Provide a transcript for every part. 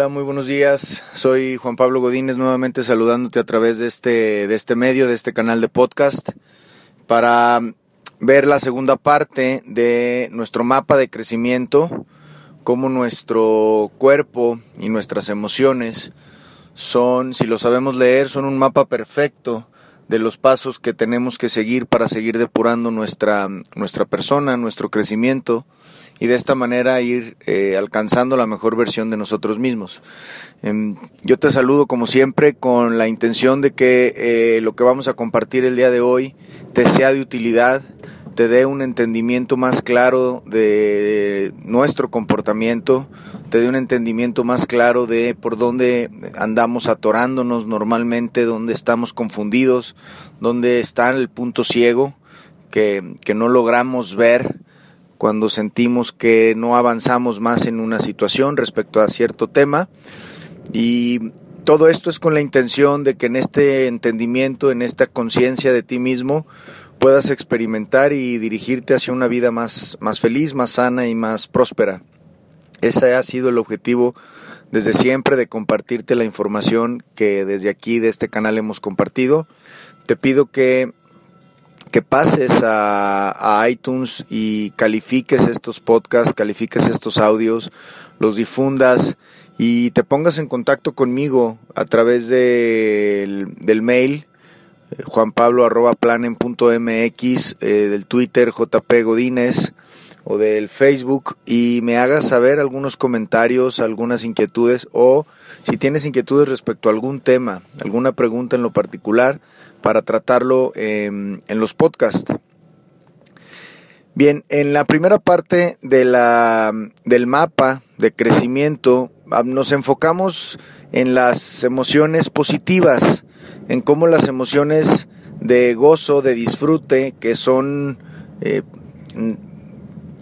Hola, muy buenos días. Soy Juan Pablo Godínez nuevamente saludándote a través de este, de este medio, de este canal de podcast, para ver la segunda parte de nuestro mapa de crecimiento, cómo nuestro cuerpo y nuestras emociones son, si lo sabemos leer, son un mapa perfecto de los pasos que tenemos que seguir para seguir depurando nuestra, nuestra persona, nuestro crecimiento y de esta manera ir eh, alcanzando la mejor versión de nosotros mismos. Em, yo te saludo como siempre con la intención de que eh, lo que vamos a compartir el día de hoy te sea de utilidad, te dé un entendimiento más claro de nuestro comportamiento, te dé un entendimiento más claro de por dónde andamos atorándonos normalmente, dónde estamos confundidos, dónde está el punto ciego que, que no logramos ver cuando sentimos que no avanzamos más en una situación respecto a cierto tema. Y todo esto es con la intención de que en este entendimiento, en esta conciencia de ti mismo, puedas experimentar y dirigirte hacia una vida más, más feliz, más sana y más próspera. Ese ha sido el objetivo desde siempre de compartirte la información que desde aquí, de este canal, hemos compartido. Te pido que que pases a, iTunes y califiques estos podcasts, califiques estos audios, los difundas y te pongas en contacto conmigo a través del, del mail eh, juanpablo.planen.mx, eh, del Twitter JP Godínez o del Facebook y me hagas saber algunos comentarios, algunas inquietudes o si tienes inquietudes respecto a algún tema, alguna pregunta en lo particular, para tratarlo en los podcasts. Bien, en la primera parte de la, del mapa de crecimiento nos enfocamos en las emociones positivas, en cómo las emociones de gozo, de disfrute, que son, eh,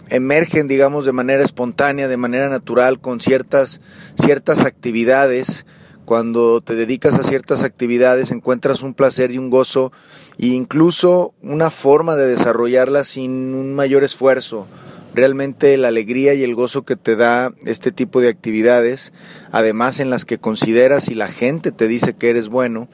emergen, digamos, de manera espontánea, de manera natural, con ciertas, ciertas actividades, cuando te dedicas a ciertas actividades encuentras un placer y un gozo e incluso una forma de desarrollarlas sin un mayor esfuerzo. Realmente la alegría y el gozo que te da este tipo de actividades, además en las que consideras y la gente te dice que eres bueno,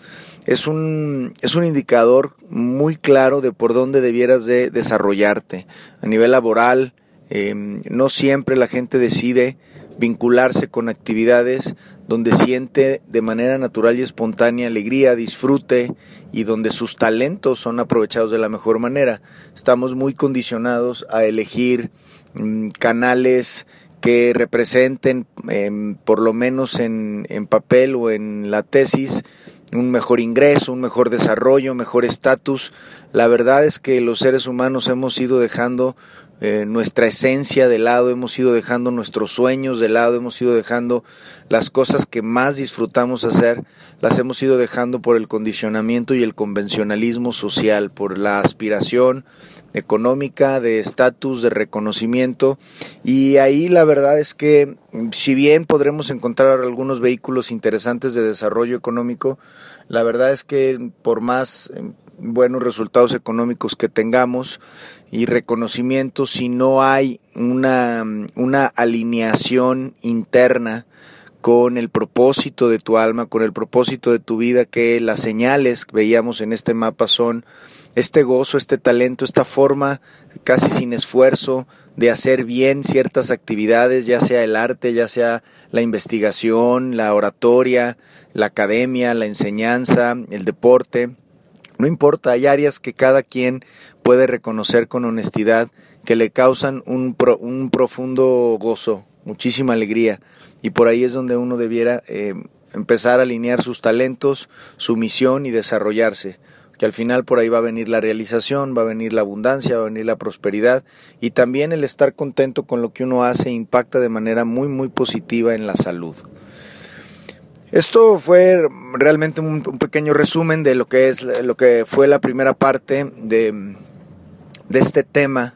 es un, es un indicador muy claro de por dónde debieras de desarrollarte. A nivel laboral, em, no siempre la gente decide vincularse con actividades donde siente de manera natural y espontánea alegría, disfrute y donde sus talentos son aprovechados de la mejor manera. Estamos muy condicionados a elegir mm, canales que representen, em, por lo menos en, en papel o en la tesis, un mejor ingreso, un mejor desarrollo, mejor estatus. La verdad es que los seres humanos hemos ido dejando eh, nuestra esencia de lado, hemos ido dejando nuestros sueños de lado, hemos ido dejando las cosas que más disfrutamos hacer, las hemos ido dejando por el condicionamiento y el convencionalismo social, por la aspiración económica, de estatus, de reconocimiento. Y ahí la verdad es que si bien podremos encontrar algunos vehículos interesantes de desarrollo económico, la verdad es que por más buenos resultados económicos que tengamos y reconocimiento si no hay una, una alineación interna con el propósito de tu alma, con el propósito de tu vida, que las señales que veíamos en este mapa son este gozo, este talento, esta forma casi sin esfuerzo de hacer bien ciertas actividades, ya sea el arte, ya sea la investigación, la oratoria, la academia, la enseñanza, el deporte, no importa, hay áreas que cada quien puede reconocer con honestidad que le causan un, un profundo gozo, muchísima alegría. Y por ahí es donde uno debiera eh, empezar a alinear sus talentos, su misión y desarrollarse. Que al final por ahí va a venir la realización, va a venir la abundancia, va a venir la prosperidad y también el estar contento con lo que uno hace impacta de manera muy muy positiva en la salud. Esto fue realmente un, pequeño resumen de lo que es lo que fue la primera parte de, de este tema,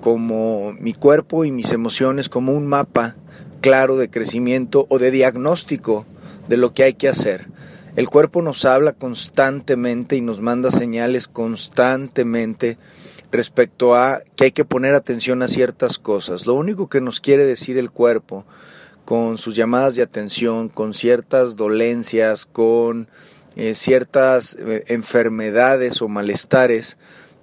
como mi cuerpo y mis emociones, como un mapa claro de crecimiento o de diagnóstico de lo que hay que hacer. El cuerpo nos habla constantemente y nos manda señales constantemente respecto a que hay que poner atención a ciertas cosas. Lo único que nos quiere decir el cuerpo con sus llamadas de atención, con ciertas dolencias, con eh, ciertas eh, enfermedades o malestares,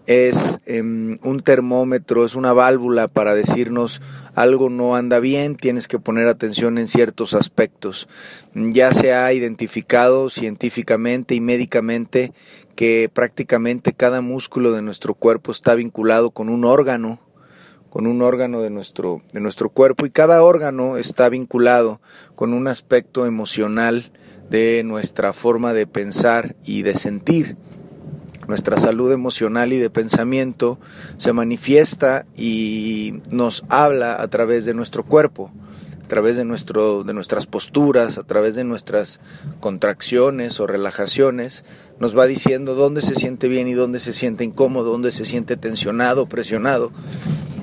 es em, un termómetro, es una válvula para decirnos algo no anda bien, tienes que poner atención en ciertos aspectos. Ya se ha identificado científicamente y médicamente que prácticamente cada músculo de nuestro cuerpo está vinculado con un órgano, con un órgano de nuestro, de nuestro cuerpo y cada órgano está vinculado con un aspecto emocional de nuestra forma de pensar y de sentir. Nuestra salud emocional y de pensamiento se manifiesta y nos habla a través de nuestro cuerpo, a través de, nuestro, de nuestras posturas, a través de nuestras contracciones o relajaciones, nos va diciendo dónde se siente bien y dónde se siente incómodo, dónde se siente tensionado, presionado.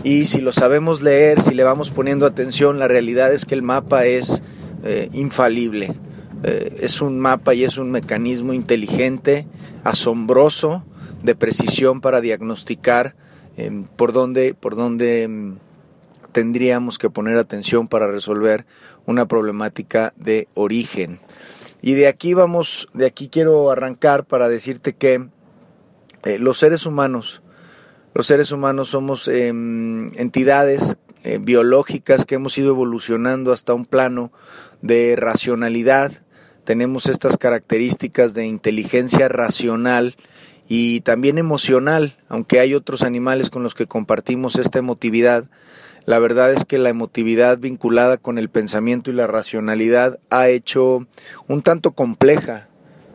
Y si lo sabemos leer, si le vamos poniendo atención, la realidad es que el mapa es eh, infalible. Eh, es un mapa y es un mecanismo inteligente, asombroso, de precisión para diagnosticar em, por dónde, por dónde em, tendríamos que poner atención para resolver una problemática de origen. Y de aquí vamos, de aquí quiero arrancar para decirte que eh, los seres humanos, los seres humanos somos em, entidades eh, biológicas que hemos ido evolucionando hasta un plano de racionalidad. Tenemos estas características de inteligencia racional y también emocional, aunque hay otros animales con los que compartimos esta emotividad. La verdad es que la emotividad vinculada con el pensamiento y la racionalidad ha hecho un tanto compleja,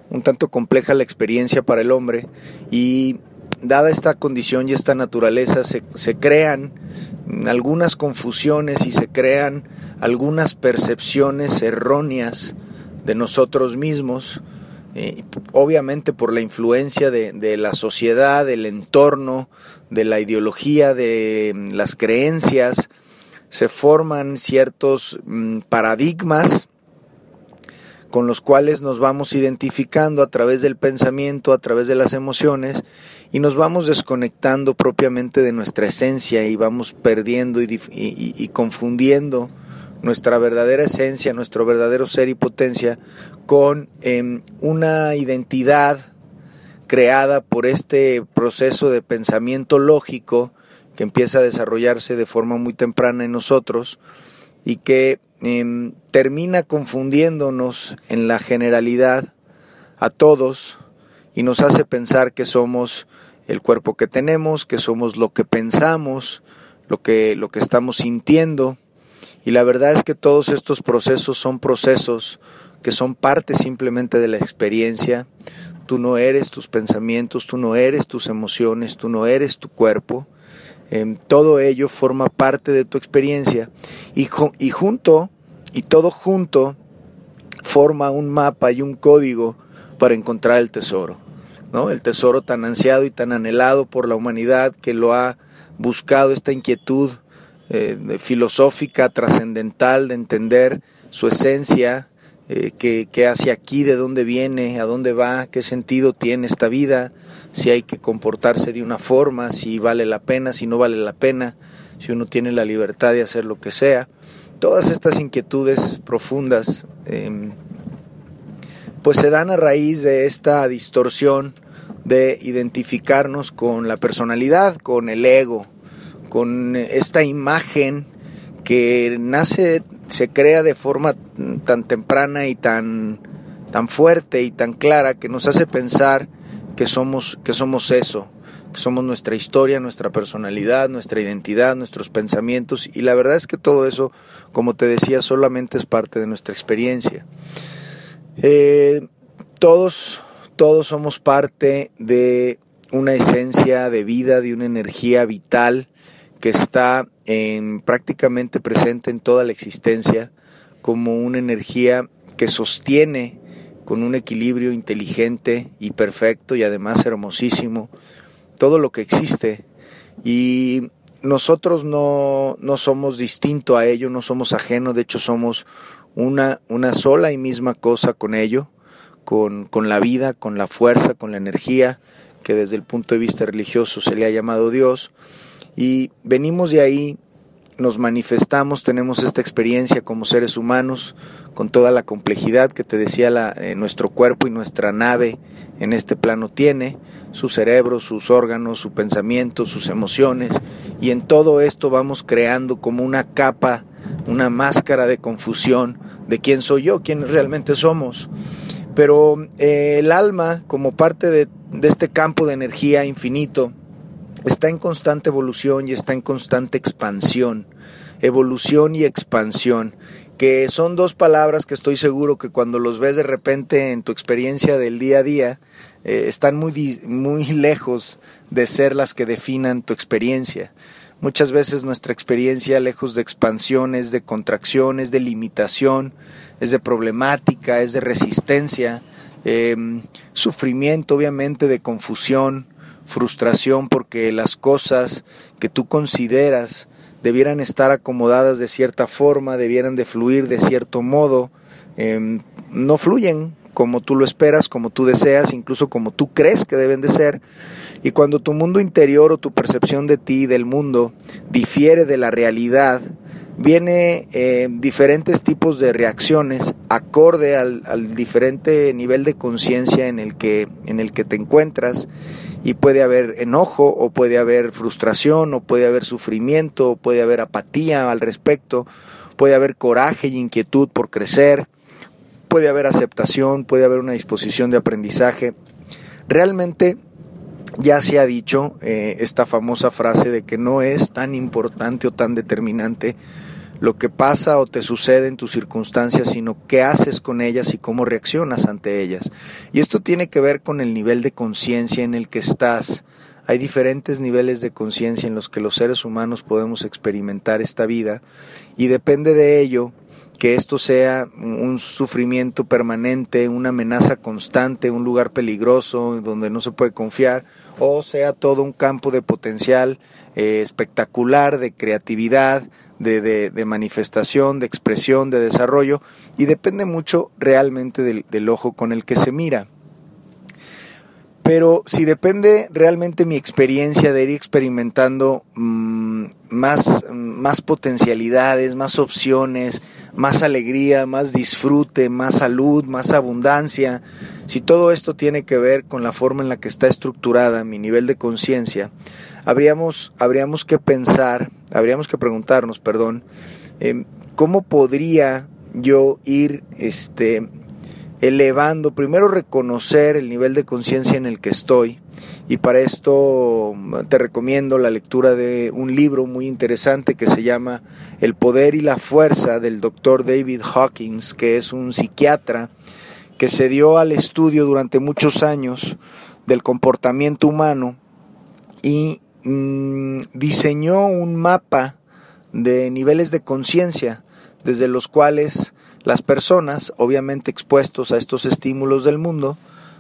un tanto compleja la experiencia para el hombre y dada esta condición y esta naturaleza se, se crean algunas confusiones y se crean algunas percepciones erróneas de nosotros mismos, eh, obviamente por la influencia de, de, la sociedad, del entorno, de la ideología, de mm, las creencias, se forman ciertos mm, paradigmas con los cuales nos vamos identificando a través del pensamiento, a través de las emociones, y nos vamos desconectando propiamente de nuestra esencia y vamos perdiendo y, confundiendo nuestra verdadera esencia, nuestro verdadero ser y potencia, con eh, una identidad creada por este proceso de pensamiento lógico que empieza a desarrollarse de forma muy temprana en nosotros y que eh, termina confundiéndonos en la generalidad a todos y nos hace pensar que somos el cuerpo que tenemos, que somos lo que pensamos, lo que, lo que estamos sintiendo. Y la verdad es que todos estos procesos son procesos que son parte simplemente de la experiencia, Tú no eres tus pensamientos, tú no eres tus emociones, tú no eres tu cuerpo. Em, todo ello forma parte de tu experiencia y, y junto, y todo junto, forma un mapa y un código para encontrar el tesoro. ¿no? El tesoro tan ansiado y tan anhelado por la humanidad que lo ha buscado esta inquietud eh, filosófica, trascendental de entender su esencia, eh, qué, hace aquí, de dónde viene, a dónde va, qué sentido tiene esta vida, si hay que comportarse de una forma, si vale la pena, si no vale la pena, si uno tiene la libertad de hacer lo que sea. Todas estas inquietudes profundas em, pues se dan a raíz de esta distorsión de identificarnos con la personalidad, con el ego, con esta imagen que nace, se crea de forma tan temprana y tan, tan fuerte y tan clara que nos hace pensar que somos, que somos eso, que somos nuestra historia, nuestra personalidad, nuestra identidad, nuestros pensamientos y la verdad es que todo eso, como te decía, solamente es parte de nuestra experiencia. Eh, todos, todos somos parte de una esencia de vida, de una energía vital que está en, prácticamente presente en toda la existencia como una energía que sostiene con un equilibrio inteligente y perfecto y además hermosísimo todo lo que existe. Y nosotros no, no somos distinto a ello, no somos ajeno, de hecho somos una, una sola y misma cosa con ello, con, con la vida, con la fuerza, con la energía que desde el punto de vista religioso se le ha llamado Dios y venimos de ahí nos manifestamos, tenemos esta experiencia como seres humanos, con toda la complejidad que te decía la, eh, nuestro cuerpo y nuestra nave en este plano tiene, su cerebro, sus órganos, su pensamiento, sus emociones, y en todo esto vamos creando como una capa, una máscara de confusión de quién soy yo, quién realmente somos. Pero eh, el alma, como parte de, de este campo de energía infinito, está en constante evolución y está en constante expansión. Evolución y expansión, que son dos palabras que estoy seguro que cuando los ves de repente en tu experiencia del día a día, eh, están muy, muy lejos de ser las que definan tu experiencia. Muchas veces nuestra experiencia, lejos de expansión, es de contracción, es de limitación, es de problemática, es de resistencia, em, sufrimiento, obviamente, de confusión, frustración porque las cosas que tú consideras debieran estar acomodadas de cierta forma, debieran de fluir de cierto modo, em, no fluyen como tú lo esperas, como tú deseas, incluso como tú crees que deben de ser. Y cuando tu mundo interior o tu percepción de ti, del mundo, difiere de la realidad, viene eh, diferentes tipos de reacciones acorde al, al diferente nivel de conciencia en el que en el que te encuentras y puede haber enojo o puede haber frustración o puede haber sufrimiento o puede haber apatía al respecto, puede haber coraje y inquietud por crecer, puede haber aceptación, puede haber una disposición de aprendizaje. Realmente ya se ha dicho eh, esta famosa frase de que no es tan importante o tan determinante lo que pasa o te sucede en tus circunstancias, sino qué haces con ellas y cómo reaccionas ante ellas. Y esto tiene que ver con el nivel de conciencia en el que estás. Hay diferentes niveles de conciencia en los que los seres humanos podemos experimentar esta vida y depende de ello que esto sea un sufrimiento permanente, una amenaza constante, un lugar peligroso donde no se puede confiar, o sea todo un campo de potencial eh, espectacular, de creatividad, de, de, manifestación, de expresión, de desarrollo, y depende mucho realmente del, del ojo con el que se mira. Pero si depende realmente mi experiencia de ir experimentando mmm, más, más potencialidades, más opciones, más alegría, más disfrute, más salud, más abundancia, si todo esto tiene que ver con la forma en la que está estructurada mi nivel de conciencia, habríamos, habríamos que pensar, habríamos que preguntarnos, perdón, eh, ¿cómo podría yo ir este, elevando, primero reconocer el nivel de conciencia en el que estoy, y para esto te recomiendo la lectura de un libro muy interesante que se llama El poder y la fuerza del doctor David Hawkins, que es un psiquiatra que se dio al estudio durante muchos años del comportamiento humano y Mm, diseñó un mapa de niveles de conciencia desde los cuales las personas, obviamente expuestos a estos estímulos del mundo,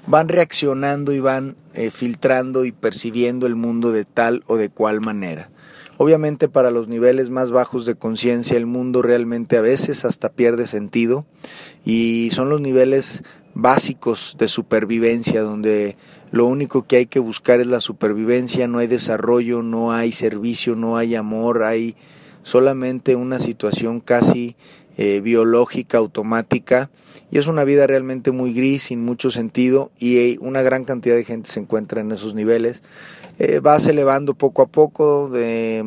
van reaccionando y van eh, filtrando y percibiendo el mundo de tal o de cual manera. Obviamente para los niveles más bajos de conciencia el mundo realmente a veces hasta pierde sentido y son los niveles básicos de supervivencia donde lo único que hay que buscar es la supervivencia, no hay desarrollo, no hay servicio, no hay amor, hay solamente una situación casi eh, biológica, automática, y es una vida realmente muy gris, sin mucho sentido, y una gran cantidad de gente se encuentra en esos niveles. Eh, vas elevando poco a poco de,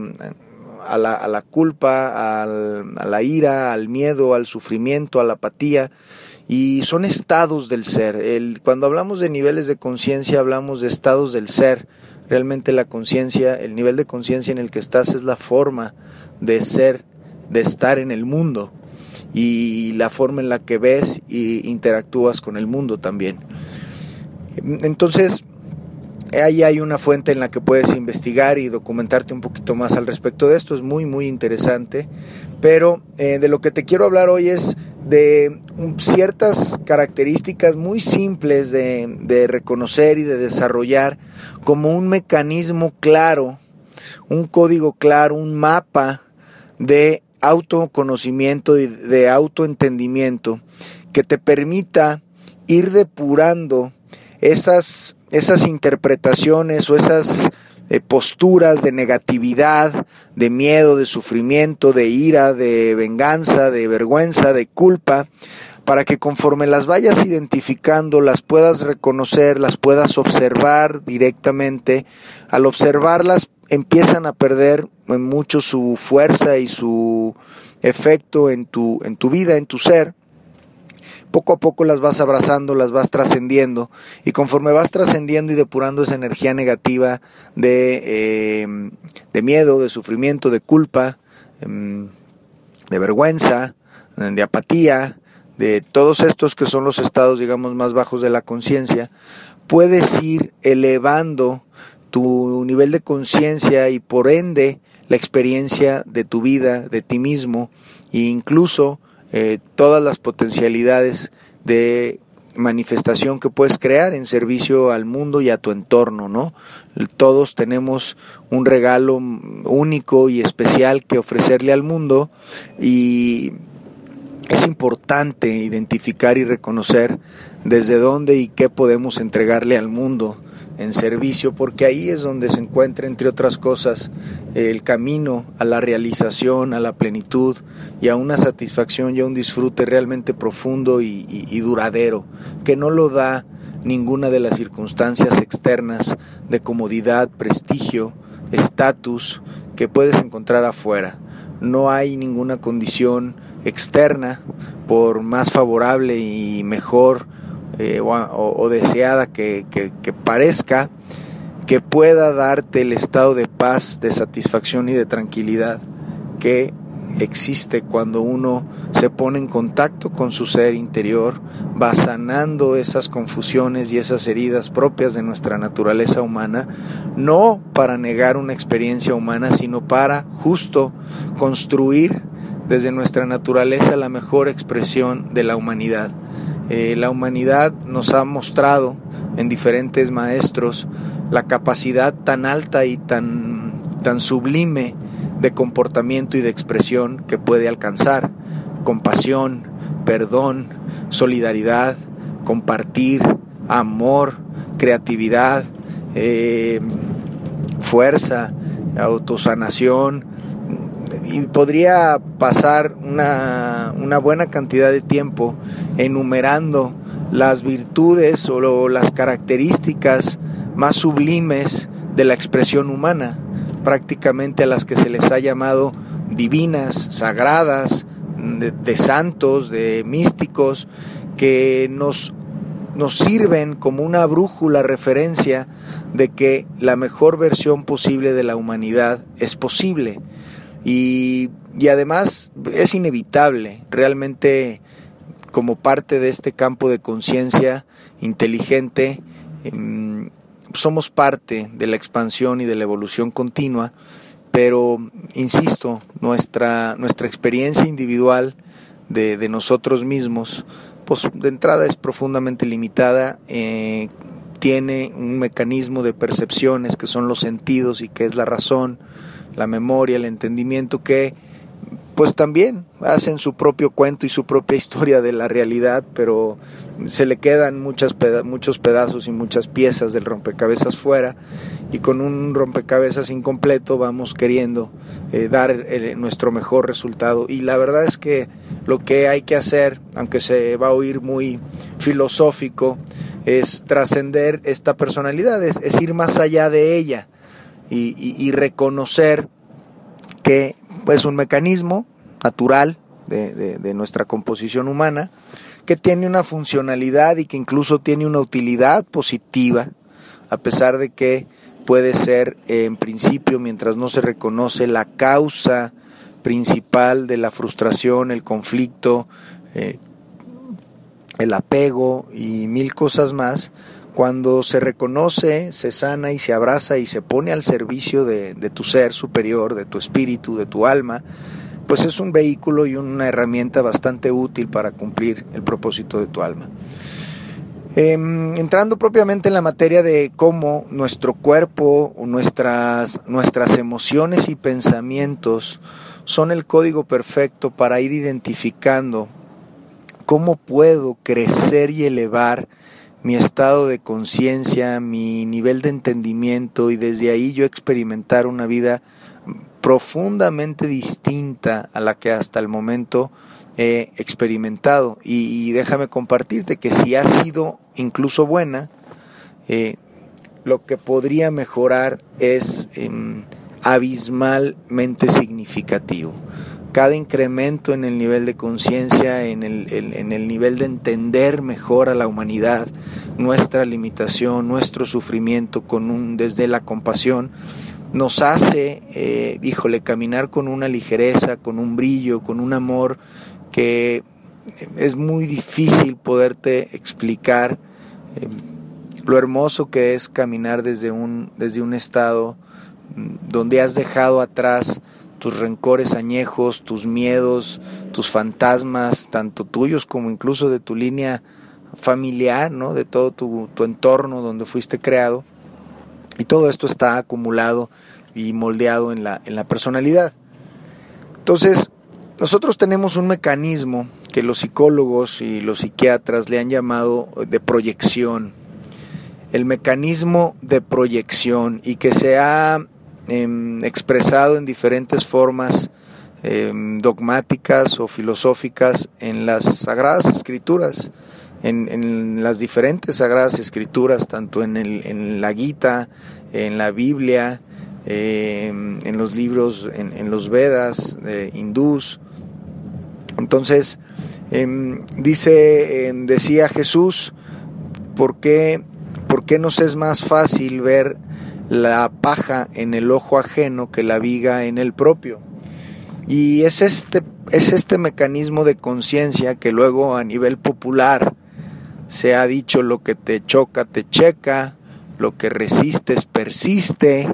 a, la, a la culpa, al, a la ira, al miedo, al sufrimiento, a la apatía, y son estados del ser. Cuando hablamos de niveles de conciencia, hablamos de estados del ser. Realmente la conciencia, el nivel de conciencia en el que estás es la forma de ser, de estar en el mundo y la forma en la que ves y interactúas con el mundo también. Entonces, ahí hay una fuente en la que puedes investigar y documentarte un poquito más al respecto de esto. Es muy, muy interesante. Pero eh, de lo que te quiero hablar hoy es de ciertas características muy simples de, de, reconocer y de desarrollar como un mecanismo claro, un código claro, un mapa de autoconocimiento y de autoentendimiento que te permita ir depurando esas, esas interpretaciones o esas eh, posturas de negatividad, de miedo, de sufrimiento, de ira, de venganza, de vergüenza, de culpa, para que conforme las vayas identificando, las puedas reconocer, las puedas observar directamente. Al observarlas empiezan a perder mucho su fuerza y su efecto en tu, en tu vida, en tu ser poco a poco las vas abrazando, las vas trascendiendo. Y conforme vas trascendiendo y depurando esa energía negativa de, em, de miedo, de sufrimiento, de culpa, em, de vergüenza, de apatía, de todos estos que son los estados, digamos, más bajos de la conciencia, puedes ir elevando tu nivel de conciencia y por ende la experiencia de tu vida, de ti mismo, e incluso eh, todas las potencialidades de manifestación que puedes crear en servicio al mundo y a tu entorno, ¿no? Todos tenemos un regalo único y especial que ofrecerle al mundo y es importante identificar y reconocer desde dónde y qué podemos entregarle al mundo en servicio, porque ahí es donde se encuentra, entre otras cosas, el camino a la realización, a la plenitud y a una satisfacción y a un disfrute realmente profundo y, y duradero, que no lo da ninguna de las circunstancias externas de comodidad, prestigio, estatus que puedes encontrar afuera. No hay ninguna condición externa, por más favorable y mejor eh, o, deseada que, parezca, que pueda darte el estado de paz, de satisfacción y de tranquilidad que existe cuando uno se pone en contacto con su ser interior, va sanando esas confusiones y esas heridas propias de nuestra naturaleza humana, no para negar una experiencia humana, sino para justo construir desde nuestra naturaleza la mejor expresión de la humanidad. Eh, la humanidad nos ha mostrado en diferentes maestros la capacidad tan alta y tan, tan sublime de comportamiento y de expresión que puede alcanzar. Compasión, perdón, solidaridad, compartir, amor, creatividad, eh, fuerza, autosanación, y podría pasar una, buena cantidad de tiempo enumerando las virtudes o las características más sublimes de la expresión humana, prácticamente a las que se les ha llamado divinas, sagradas, de, santos, de místicos, que nos, nos sirven como una brújula referencia de que la mejor versión posible de la humanidad es posible y, además es inevitable, realmente como parte de este campo de conciencia inteligente, em, somos parte de la expansión y de la evolución continua, pero insisto, nuestra, nuestra experiencia individual de, nosotros mismos, pues de entrada es profundamente limitada, eh, tiene un mecanismo de percepciones que son los sentidos y que es la razón, la memoria, el entendimiento que pues también hacen su propio cuento y su propia historia de la realidad, pero se le quedan muchas muchos pedazos y muchas piezas del rompecabezas fuera y con un rompecabezas incompleto vamos queriendo eh, dar eh, nuestro mejor resultado. Y la verdad es que lo que hay que hacer, aunque se va a oír muy filosófico, es trascender esta personalidad, es ir más allá de ella y, reconocer que es pues, un mecanismo natural de, nuestra composición humana que tiene una funcionalidad y que incluso tiene una utilidad positiva, a pesar de que puede ser en principio, mientras no se reconoce la causa principal de la frustración, el conflicto, eh, el apego y mil cosas más, cuando se reconoce, se sana y se abraza y se pone al servicio de, tu ser superior, de tu espíritu, de tu alma, pues es un vehículo y una herramienta bastante útil para cumplir el propósito de tu alma. Em, entrando propiamente en la materia de cómo nuestro cuerpo, nuestras, nuestras emociones y pensamientos son el código perfecto para ir identificando cómo puedo crecer y elevar mi estado de conciencia, mi nivel de entendimiento y desde ahí yo experimentar una vida profundamente distinta a la que hasta el momento he experimentado. Y, déjame compartirte que si ha sido incluso buena, eh, lo que podría mejorar es em, abismalmente significativo. Cada incremento en el nivel de conciencia, en el, en el nivel de entender mejor a la humanidad, nuestra limitación, nuestro sufrimiento con un, desde la compasión, nos hace, eh, híjole, caminar con una ligereza, con un brillo, con un amor que es muy difícil poderte explicar eh, lo hermoso que es caminar desde un, desde un estado mm, donde has dejado atrás tus rencores añejos, tus miedos, tus fantasmas, tanto tuyos como incluso de tu línea familiar, ¿no? de todo tu, entorno donde fuiste creado. Y todo esto está acumulado y moldeado en la, en la personalidad. Entonces, nosotros tenemos un mecanismo que los psicólogos y los psiquiatras le han llamado de proyección. El mecanismo de proyección y que se ha em, expresado en diferentes formas em, dogmáticas o filosóficas en las sagradas escrituras, en, las diferentes sagradas escrituras, tanto en, en la Gita, en la Biblia, em, en los libros, en, los Vedas hindús, entonces, dice, decía Jesús, ¿por qué, ¿por qué nos es más fácil ver la paja en el ojo ajeno que la viga en el propio? Y es este, es este mecanismo de conciencia que luego a nivel popular se ha dicho lo que te choca, te checa, lo que resistes, persiste,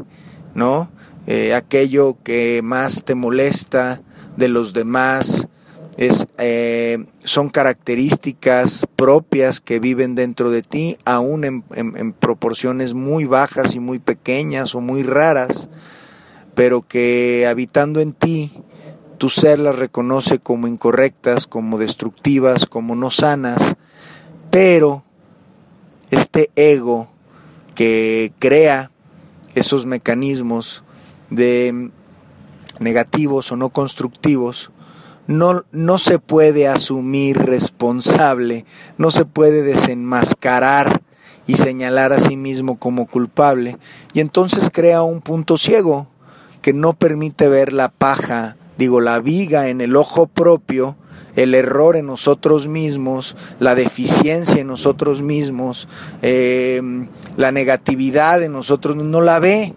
¿no? Eh, aquello que más te molesta de los demás, es, eh, son características propias que viven dentro de ti, aún en, proporciones muy bajas y muy pequeñas o muy raras, pero que habitando en ti, tu ser las reconoce como incorrectas, como destructivas, como no sanas, pero este ego que crea esos mecanismos de negativos o no constructivos, no, no se puede asumir responsable, no se puede desenmascarar y señalar a sí mismo como culpable, y entonces crea un punto ciego que no permite ver la paja, digo, la viga en el ojo propio, el error en nosotros mismos, la deficiencia en nosotros mismos, eh, la negatividad en nosotros, no la ve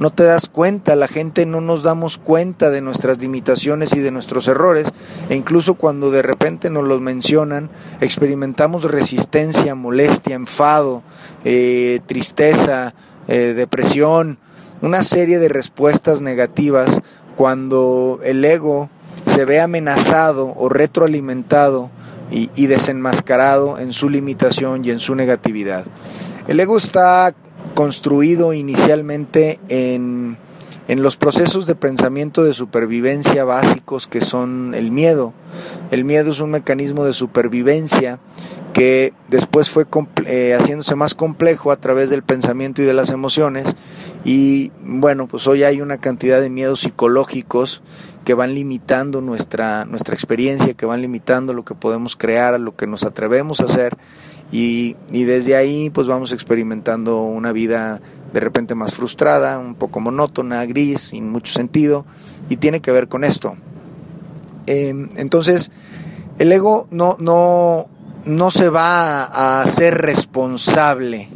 no te das cuenta, la gente no nos damos cuenta de nuestras limitaciones y de nuestros errores, e incluso cuando de repente nos los mencionan, experimentamos resistencia, molestia, enfado, eh, tristeza, eh, depresión, una serie de respuestas negativas cuando el ego se ve amenazado o retroalimentado y, y desenmascarado en su limitación y en su negatividad. El ego está construido inicialmente en, en los procesos de pensamiento de supervivencia básicos que son el miedo. El miedo es un mecanismo de supervivencia que después fue eh, haciéndose más complejo a través del pensamiento y de las emociones y bueno pues hoy hay una cantidad de miedos psicológicos que van limitando nuestra, nuestra experiencia, que van limitando lo que podemos crear, lo que nos atrevemos a hacer y, desde ahí pues vamos experimentando una vida de repente más frustrada, un poco monótona, gris, sin mucho sentido, y tiene que ver con esto. Em, entonces, el ego no, no, no se va a hacer responsable.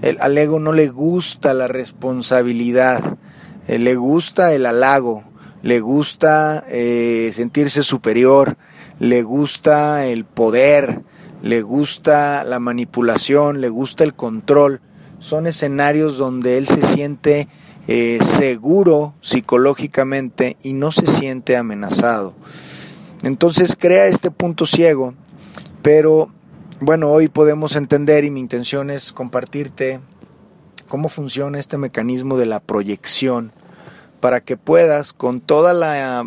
El, al ego no le gusta la responsabilidad, eh, le gusta el halago, le gusta eh, sentirse superior, le gusta el poder, le gusta la manipulación, le gusta el control. Son escenarios donde él se siente eh, seguro psicológicamente y no se siente amenazado. Entonces crea este punto ciego, pero bueno, hoy podemos entender y mi intención es compartirte cómo funciona este mecanismo de la proyección para que puedas con toda la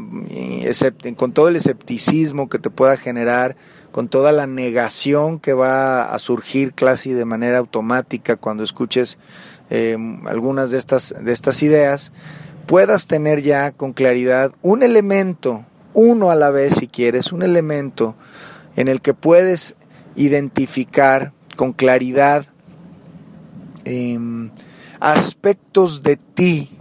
con todo el escepticismo que te pueda generar, con toda la negación que va a surgir casi de manera automática cuando escuches eh, algunas de estas, de estas ideas, puedas tener ya con claridad un elemento, uno a la vez si quieres, un elemento en el que puedes identificar con claridad em, aspectos de ti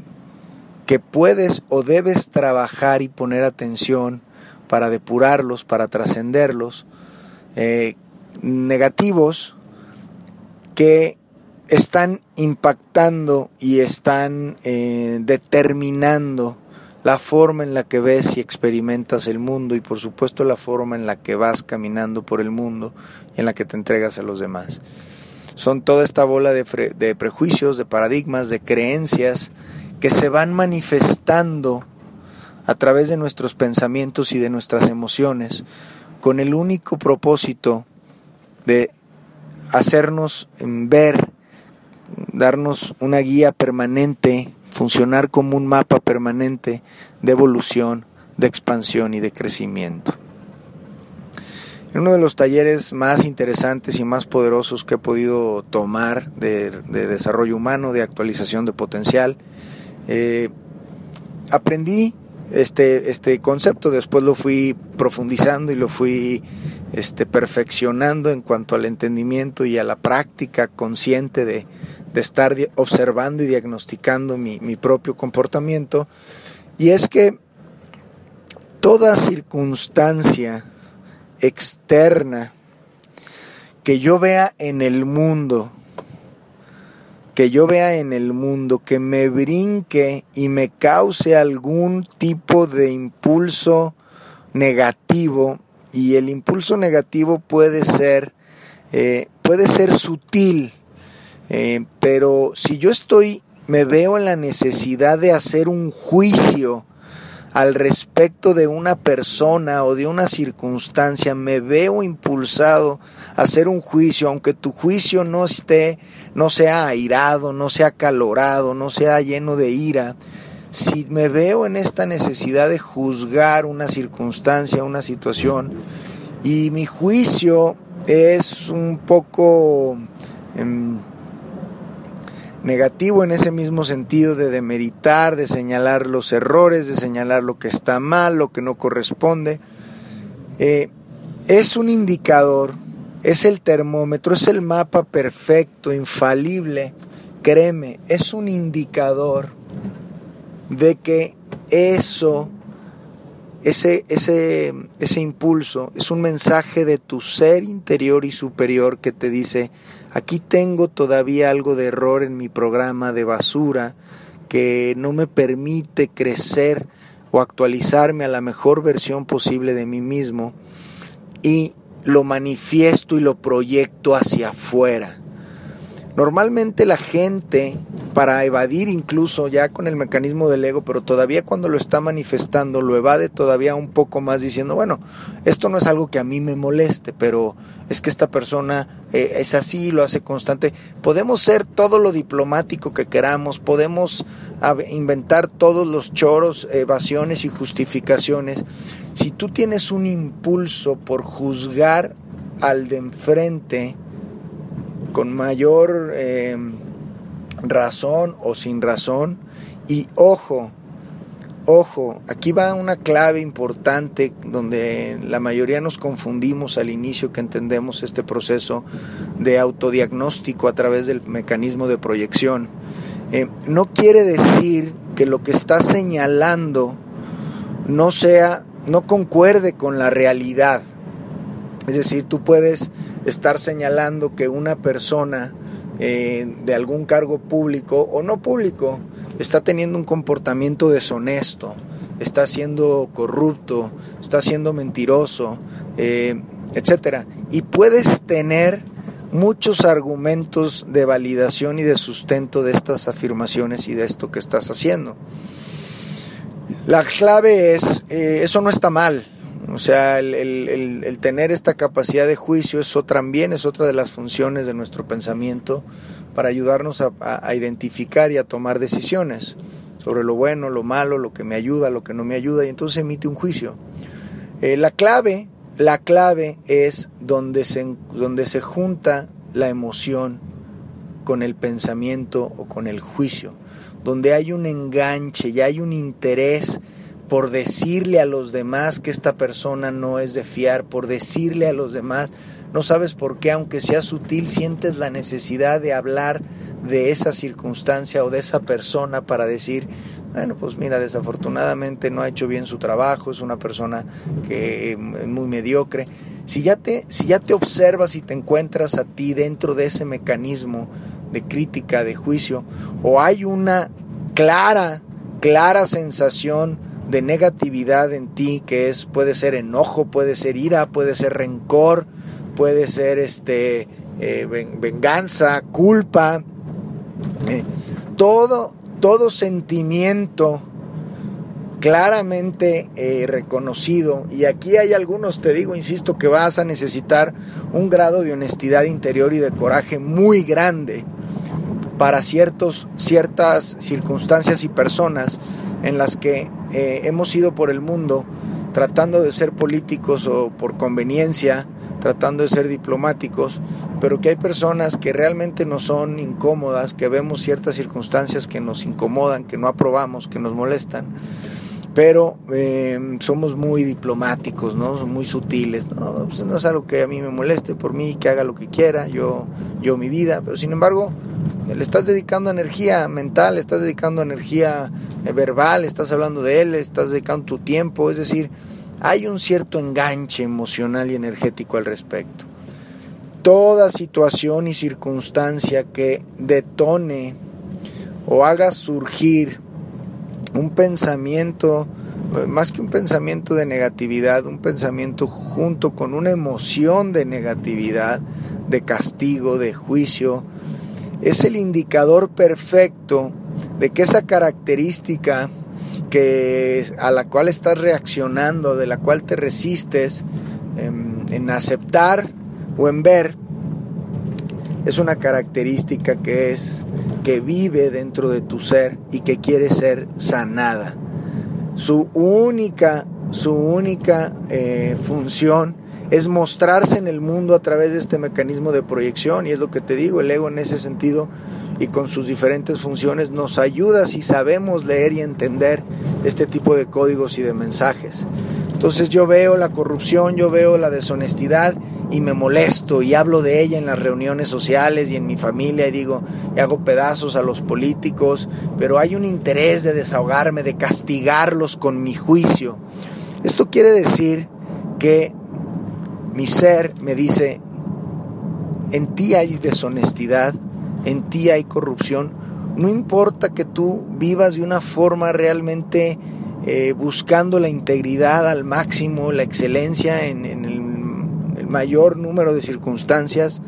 que puedes o debes trabajar y poner atención para depurarlos, para trascenderlos, eh, negativos que están impactando y están eh, determinando la forma en la que ves y experimentas el mundo y por supuesto la forma en la que vas caminando por el mundo y en la que te entregas a los demás. Son toda esta bola de, de prejuicios, de paradigmas, de creencias que se van manifestando a través de nuestros pensamientos y de nuestras emociones con el único propósito de hacernos ver, darnos una guía permanente, funcionar como un mapa permanente de evolución, de expansión y de crecimiento. En uno de los talleres más interesantes y más poderosos que he podido tomar de, desarrollo humano, de actualización de potencial, eh, aprendí este, este concepto, después lo fui profundizando y lo fui este, perfeccionando en cuanto al entendimiento y a la práctica consciente de, de estar observando y diagnosticando mi, mi propio comportamiento. Y es que toda circunstancia externa que yo vea en el mundo que yo vea en el mundo que me brinque y me cause algún tipo de impulso negativo y el impulso negativo puede ser eh, puede ser sutil eh, pero si yo estoy me veo en la necesidad de hacer un juicio al respecto de una persona o de una circunstancia, me veo impulsado a hacer un juicio, aunque tu juicio no esté, no sea airado, no sea calorado, no sea lleno de ira, si me veo en esta necesidad de juzgar una circunstancia, una situación, y mi juicio es un poco... Em, negativo en ese mismo sentido de demeritar, de señalar los errores, de señalar lo que está mal, lo que no corresponde. Eh, es un indicador, es el termómetro, es el mapa perfecto, infalible, créeme, es un indicador de que eso, ese, ese, ese impulso, es un mensaje de tu ser interior y superior que te dice, Aquí tengo todavía algo de error en mi programa de basura que no me permite crecer o actualizarme a la mejor versión posible de mí mismo y lo manifiesto y lo proyecto hacia afuera. Normalmente la gente, para evadir incluso ya con el mecanismo del ego, pero todavía cuando lo está manifestando, lo evade todavía un poco más diciendo, bueno, esto no es algo que a mí me moleste, pero es que esta persona eh, es así, lo hace constante. Podemos ser todo lo diplomático que queramos, podemos inventar todos los choros, evasiones y justificaciones. Si tú tienes un impulso por juzgar al de enfrente, con mayor eh, razón o sin razón. Y ojo, ojo, aquí va una clave importante donde la mayoría nos confundimos al inicio que entendemos este proceso de autodiagnóstico a través del mecanismo de proyección. Eh, no quiere decir que lo que está señalando no sea, no concuerde con la realidad. Es decir, tú puedes estar señalando que una persona eh, de algún cargo público o no público está teniendo un comportamiento deshonesto, está siendo corrupto, está siendo mentiroso, eh, etcétera. Y puedes tener muchos argumentos de validación y de sustento de estas afirmaciones y de esto que estás haciendo. La clave es, eh, eso no está mal, o sea, el, tener esta capacidad de juicio es también es otra de las funciones de nuestro pensamiento para ayudarnos a, identificar y a tomar decisiones. sobre lo bueno, lo malo, lo que me ayuda, lo que no me ayuda, y entonces emite un juicio. Eh, la clave, la clave es donde se, donde se junta la emoción con el pensamiento o con el juicio, donde hay un enganche y hay un interés por decirle a los demás que esta persona no es de fiar, por decirle a los demás, no sabes por qué, aunque sea sutil, sientes la necesidad de hablar de esa circunstancia o de esa persona para decir, bueno, pues mira, desafortunadamente no ha hecho bien su trabajo, es una persona que es muy mediocre. Si ya te, si ya te observas y te encuentras a ti dentro de ese mecanismo de crítica, de juicio, o hay una clara, clara sensación de negatividad en ti, que es, puede ser enojo, puede ser ira, puede ser rencor, puede ser este, eh, venganza, culpa, eh, todo, todo sentimiento claramente eh, reconocido. Y aquí hay algunos, te digo, insisto, que vas a necesitar un grado de honestidad interior y de coraje muy grande para ciertos, ciertas circunstancias y personas en las que eh, hemos ido por el mundo tratando de ser políticos o por conveniencia, tratando de ser diplomáticos, pero que hay personas que realmente no son incómodas, que vemos ciertas circunstancias que nos incomodan, que no aprobamos, que nos molestan, pero eh, somos muy diplomáticos, ¿no? muy sutiles, ¿no? Pues no es algo que a mí me moleste, por mí que haga lo que quiera, yo, yo mi vida, pero sin embargo le estás dedicando energía mental, le estás dedicando energía eh, verbal, estás hablando de él, estás dedicando tu tiempo, es decir, hay un cierto enganche emocional y energético al respecto. Toda situación y circunstancia que detone o haga surgir un pensamiento, más que un pensamiento de negatividad, un pensamiento junto con una emoción de negatividad, de castigo, de juicio, es el indicador perfecto de que esa característica que, a la cual estás reaccionando, de la cual te resistes en, en aceptar o en ver, es una característica que es que vive dentro de tu ser y que quiere ser sanada. Su única, su única eh, función es mostrarse en el mundo a través de este mecanismo de proyección y es lo que te digo, el ego en ese sentido y con sus diferentes funciones nos ayuda si sabemos leer y entender este tipo de códigos y de mensajes. Entonces yo veo la corrupción, yo veo la deshonestidad y me molesto y hablo de ella en las reuniones sociales y en mi familia y digo, y hago pedazos a los políticos, pero hay un interés de desahogarme, de castigarlos con mi juicio. Esto quiere decir que mi ser me dice, en ti hay deshonestidad, en ti hay corrupción, no importa que tú vivas de una forma realmente eh, buscando la integridad al máximo, la excelencia en, el, mayor número de circunstancias,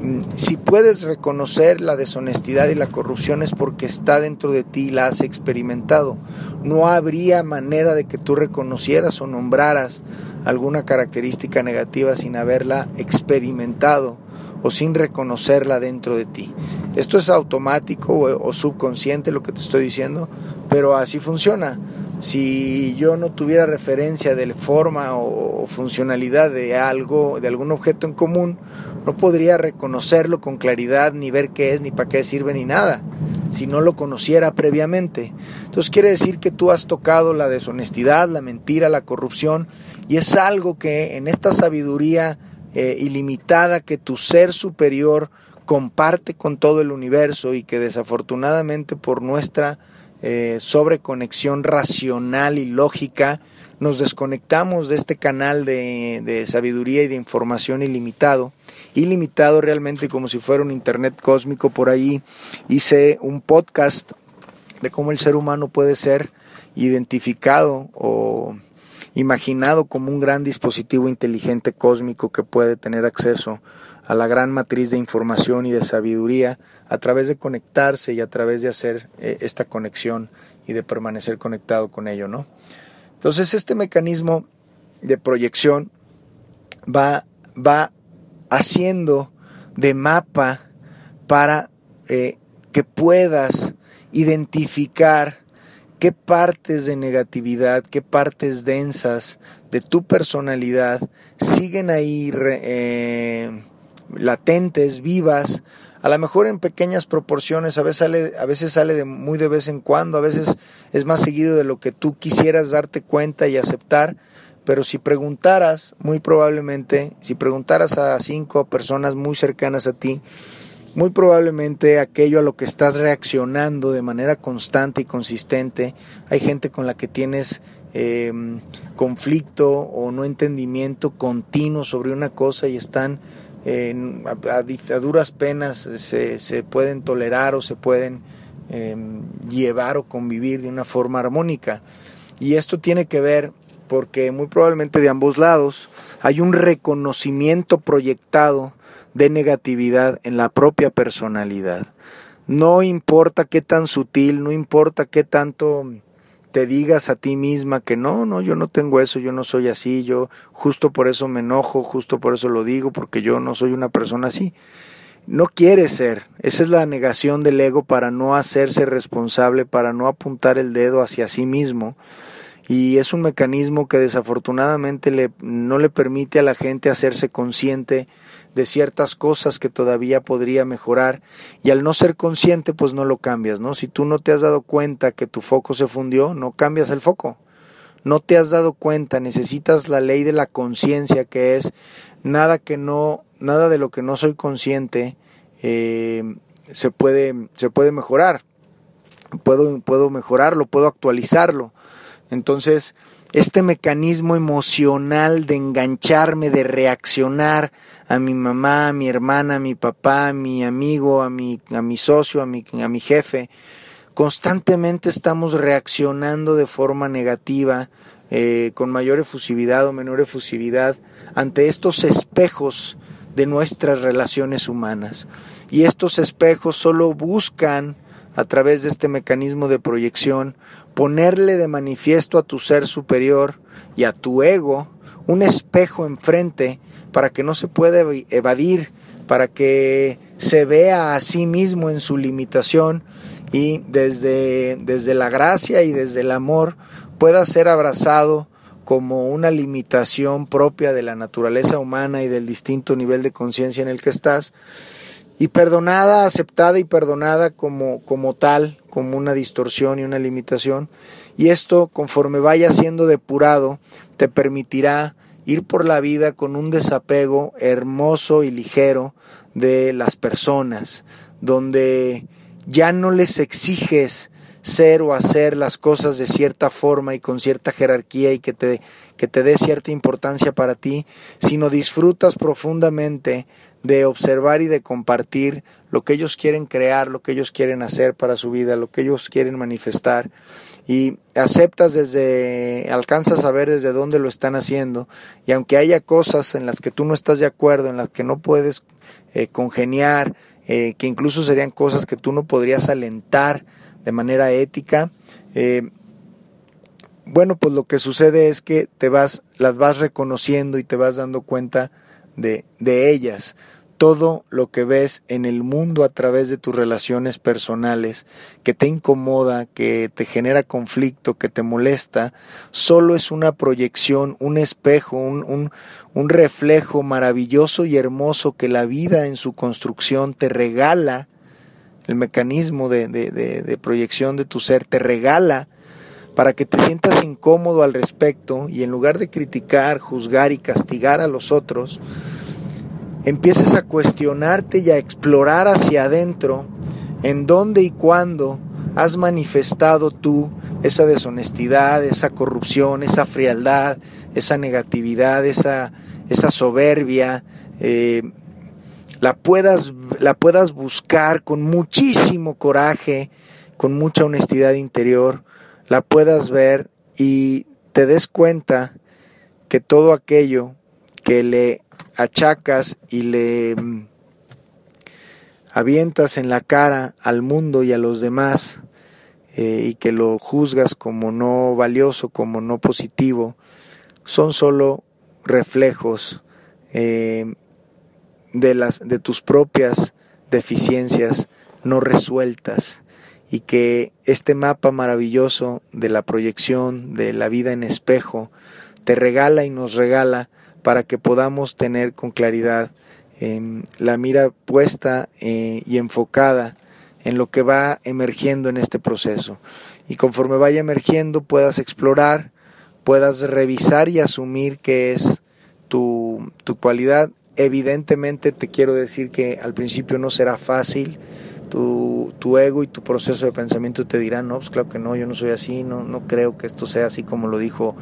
mm, si puedes reconocer la deshonestidad y la corrupción es porque está dentro de ti y la has experimentado. No habría manera de que tú reconocieras o nombraras alguna característica negativa sin haberla experimentado o sin reconocerla dentro de ti. Esto es automático o, subconsciente lo que te estoy diciendo, pero así funciona. Si yo no tuviera referencia de forma o funcionalidad de algo, de algún objeto en común, no podría reconocerlo con claridad, ni ver qué es, ni para qué sirve, ni nada, si no lo conociera previamente. Entonces quiere decir que tú has tocado la deshonestidad, la mentira, la corrupción, y es algo que en esta sabiduría eh, ilimitada que tu ser superior comparte con todo el universo y que desafortunadamente por nuestra eh, sobreconexión racional y lógica nos desconectamos de este canal de, de sabiduría y de información ilimitado ilimitado realmente como si fuera un internet cósmico. Por ahí hice un podcast de cómo el ser humano puede ser identificado o imaginado como un gran dispositivo inteligente cósmico que puede tener acceso a la gran matriz de información y de sabiduría a través de conectarse y a través de hacer eh, esta conexión y de permanecer conectado con ello, ¿no? Entonces este mecanismo de proyección va, va haciendo de mapa para eh, que puedas identificar qué partes de negatividad, qué partes densas de tu personalidad siguen ahí eh, latentes, vivas, a lo mejor en pequeñas proporciones, a veces sale, a veces sale de muy de vez en cuando, a veces es más seguido de lo que tú quisieras darte cuenta y aceptar, pero si preguntaras, muy probablemente, si preguntaras a cinco personas muy cercanas a ti, muy probablemente aquello a lo que estás reaccionando de manera constante y consistente, hay gente con la que tienes em, conflicto o no entendimiento continuo sobre una cosa y están a, duras penas se, se, pueden tolerar o se pueden em, llevar o convivir de una forma armónica. Y esto tiene que ver porque muy probablemente de ambos lados hay un reconocimiento proyectado de negatividad en la propia personalidad. No importa qué tan sutil, no importa qué tanto te digas a ti misma que no, no, yo no tengo eso, yo no soy así, yo justo por eso me enojo, justo por eso lo digo, porque yo no soy una persona así. No quiere ser, esa es la negación del ego para no hacerse responsable, para no apuntar el dedo hacia sí mismo. Y es un mecanismo que desafortunadamente le, no le permite a la gente hacerse consciente de ciertas cosas que todavía podría mejorar y al no ser consciente pues no lo cambias, ¿no? Si tú no te has dado cuenta que tu foco se fundió, no cambias el foco. No te has dado cuenta, necesitas la ley de la conciencia que es nada que no, nada de lo que no soy consciente eh, se puede, se puede mejorar. Puedo, puedo mejorarlo, puedo actualizarlo. Entonces, este mecanismo emocional de engancharme, de reaccionar a mi mamá, a mi hermana, a mi papá, a mi amigo, a mi, a mi socio, a mi, a mi jefe, constantemente estamos reaccionando de forma negativa, eh, con mayor efusividad o menor efusividad, ante estos espejos de nuestras relaciones humanas. Y estos espejos solo buscan, a través de este mecanismo de proyección, ponerle de manifiesto a tu ser superior y a tu ego un espejo enfrente para que no se pueda evadir, para que se vea a sí mismo en su limitación y desde, desde la gracia y desde el amor pueda ser abrazado como una limitación propia de la naturaleza humana y del distinto nivel de conciencia en el que estás y perdonada, aceptada y perdonada como, como tal, como una distorsión y una limitación. Y esto, conforme vaya siendo depurado, te permitirá ir por la vida con un desapego hermoso y ligero de las personas, donde ya no les exiges ser o hacer las cosas de cierta forma y con cierta jerarquía y que te, que te dé cierta importancia para ti, sino disfrutas profundamente de observar y de compartir lo que ellos quieren crear, lo que ellos quieren hacer para su vida, lo que ellos quieren manifestar. Y aceptas desde, alcanzas a ver desde dónde lo están haciendo. Y aunque haya cosas en las que tú no estás de acuerdo, en las que no puedes eh, congeniar, eh, que incluso serían cosas que tú no podrías alentar de manera ética, eh, bueno, pues lo que sucede es que te vas, las vas reconociendo y te vas dando cuenta de, de ellas. Todo lo que ves en el mundo a través de tus relaciones personales, que te incomoda, que te genera conflicto, que te molesta, solo es una proyección, un espejo, un, un, un reflejo maravilloso y hermoso que la vida en su construcción te regala, el mecanismo de, de, proyección de tu ser te regala para que te sientas incómodo al respecto y en lugar de criticar, juzgar y castigar a los otros, empieces a cuestionarte y a explorar hacia adentro en dónde y cuándo has manifestado tú esa deshonestidad, esa corrupción, esa frialdad, esa negatividad, esa, esa soberbia, eh, la, puedas, la puedas buscar con muchísimo coraje, con mucha honestidad interior, la puedas ver y te des cuenta que todo aquello que le achacas y le mm, avientas en la cara al mundo y a los demás eh, y que lo juzgas como no valioso, como no positivo, son solo reflejos eh, de, las, de tus propias deficiencias no resueltas y que este mapa maravilloso de la proyección, de la vida en espejo, te regala y nos regala para que podamos tener con claridad em, la mira puesta eh, y enfocada en lo que va emergiendo en este proceso. Y conforme vaya emergiendo puedas explorar, puedas revisar y asumir qué es tu, tu cualidad. Evidentemente te quiero decir que al principio no será fácil, tu, tu, ego y tu proceso de pensamiento te dirán, no, pues claro que no, yo no soy así, no, no creo que esto sea así como lo dijo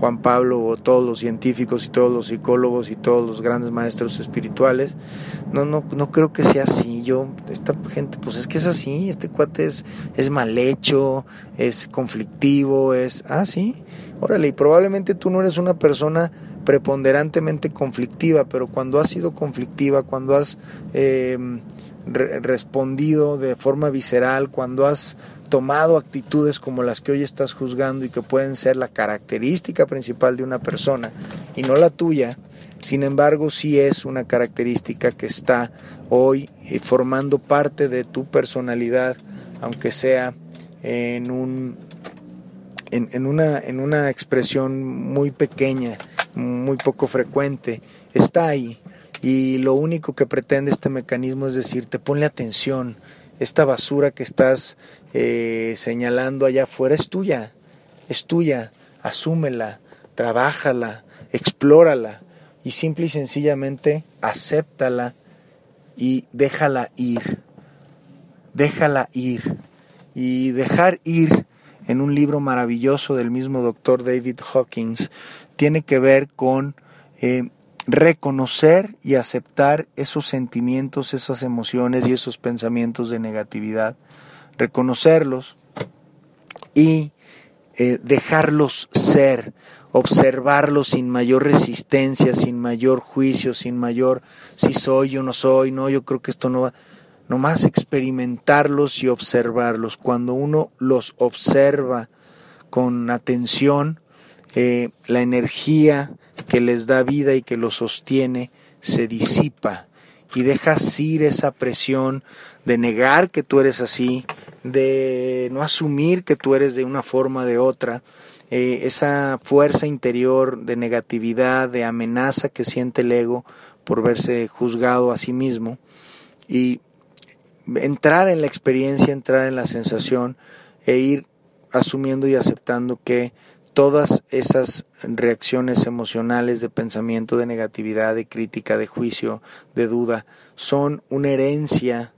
Juan Pablo o todos los científicos y todos los psicólogos y todos los grandes maestros espirituales. No, no, no creo que sea así. Yo, esta gente, pues es que es así, este cuate es, es mal hecho, es conflictivo, es, ah, sí, órale, y probablemente tú no eres una persona preponderantemente conflictiva, pero cuando has sido conflictiva, cuando has eh, respondido de forma visceral, cuando has tomado actitudes como las que hoy estás juzgando y que pueden ser la característica principal de una persona y no la tuya, sin embargo sí es una característica que está hoy eh, formando parte de tu personalidad, aunque sea en, un, en, una, en una expresión muy pequeña, muy poco frecuente, está ahí. Y lo único que pretende este mecanismo es decirte, ponle atención, esta basura que estás eh, señalando allá afuera es tuya, es tuya, asúmela, trabájala, explórala y simple y sencillamente acéptala y déjala ir, déjala ir. Y dejar ir en un libro maravilloso del mismo doctor David Hawkins tiene que ver con eh, reconocer y aceptar esos sentimientos, esas emociones y esos pensamientos de negatividad, reconocerlos y eh, dejarlos ser, observarlos sin mayor resistencia, sin mayor juicio, sin mayor si soy o no soy, no, yo creo que esto no va, nomás experimentarlos y observarlos. Cuando uno los observa con atención, eh, la energía que les da vida y que los sostiene se disipa y dejas ir esa presión de negar que tú eres así, de no asumir que tú eres de una forma o de otra, eh, esa fuerza interior de negatividad, de amenaza que siente el ego por verse juzgado a sí mismo. Y entrar en la experiencia, entrar en la sensación e ir asumiendo y aceptando que todas esas reacciones emocionales de pensamiento, de negatividad, de crítica, de juicio, de duda, son una herencia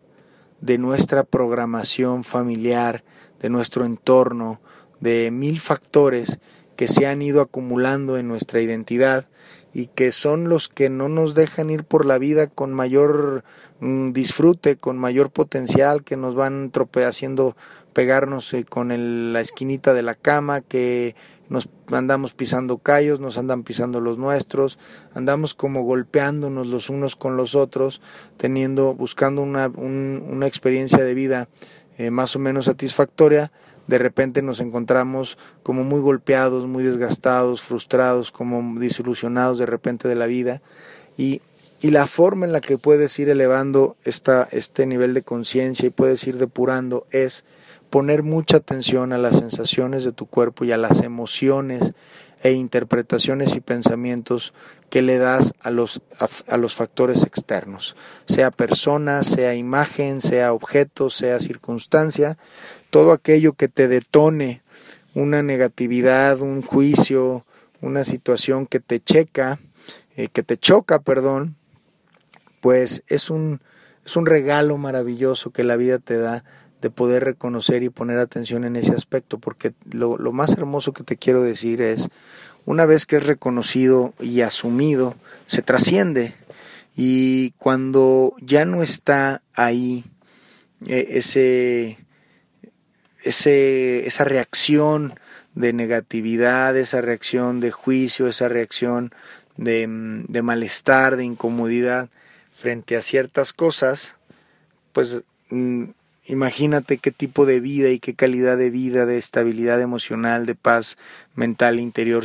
de nuestra programación familiar, de nuestro entorno, de mil factores que se han ido acumulando en nuestra identidad y que son los que no nos dejan ir por la vida con mayor mm, disfrute, con mayor potencial, que nos van haciendo pegarnos eh, con la esquinita de la cama, que nos andamos pisando callos, nos andan pisando los nuestros, andamos como golpeándonos los unos con los otros, teniendo, buscando una, una experiencia de vida eh, más o menos satisfactoria, de repente nos encontramos como muy golpeados, muy desgastados, frustrados, como desilusionados de repente de la vida y, y la forma en la que puedes ir elevando esta, este nivel de conciencia y puedes ir depurando es poner mucha atención a las sensaciones de tu cuerpo y a las emociones e interpretaciones y pensamientos que le das a los, a, los factores externos, sea persona, sea imagen, sea objeto, sea circunstancia, todo aquello que te detone una negatividad, un juicio, una situación que te checa, eh, que te choca, perdón, pues es un, es un regalo maravilloso que la vida te da de poder reconocer y poner atención en ese aspecto, porque lo, más hermoso que te quiero decir es, una vez que es reconocido y asumido, se trasciende. Y cuando ya no está ahí e, ese, ese, esa reacción de negatividad, esa reacción de juicio, esa reacción de, de malestar, de incomodidad frente a ciertas cosas, pues mm, Imagínate qué tipo de vida y qué calidad de vida, de estabilidad emocional, de paz mental interior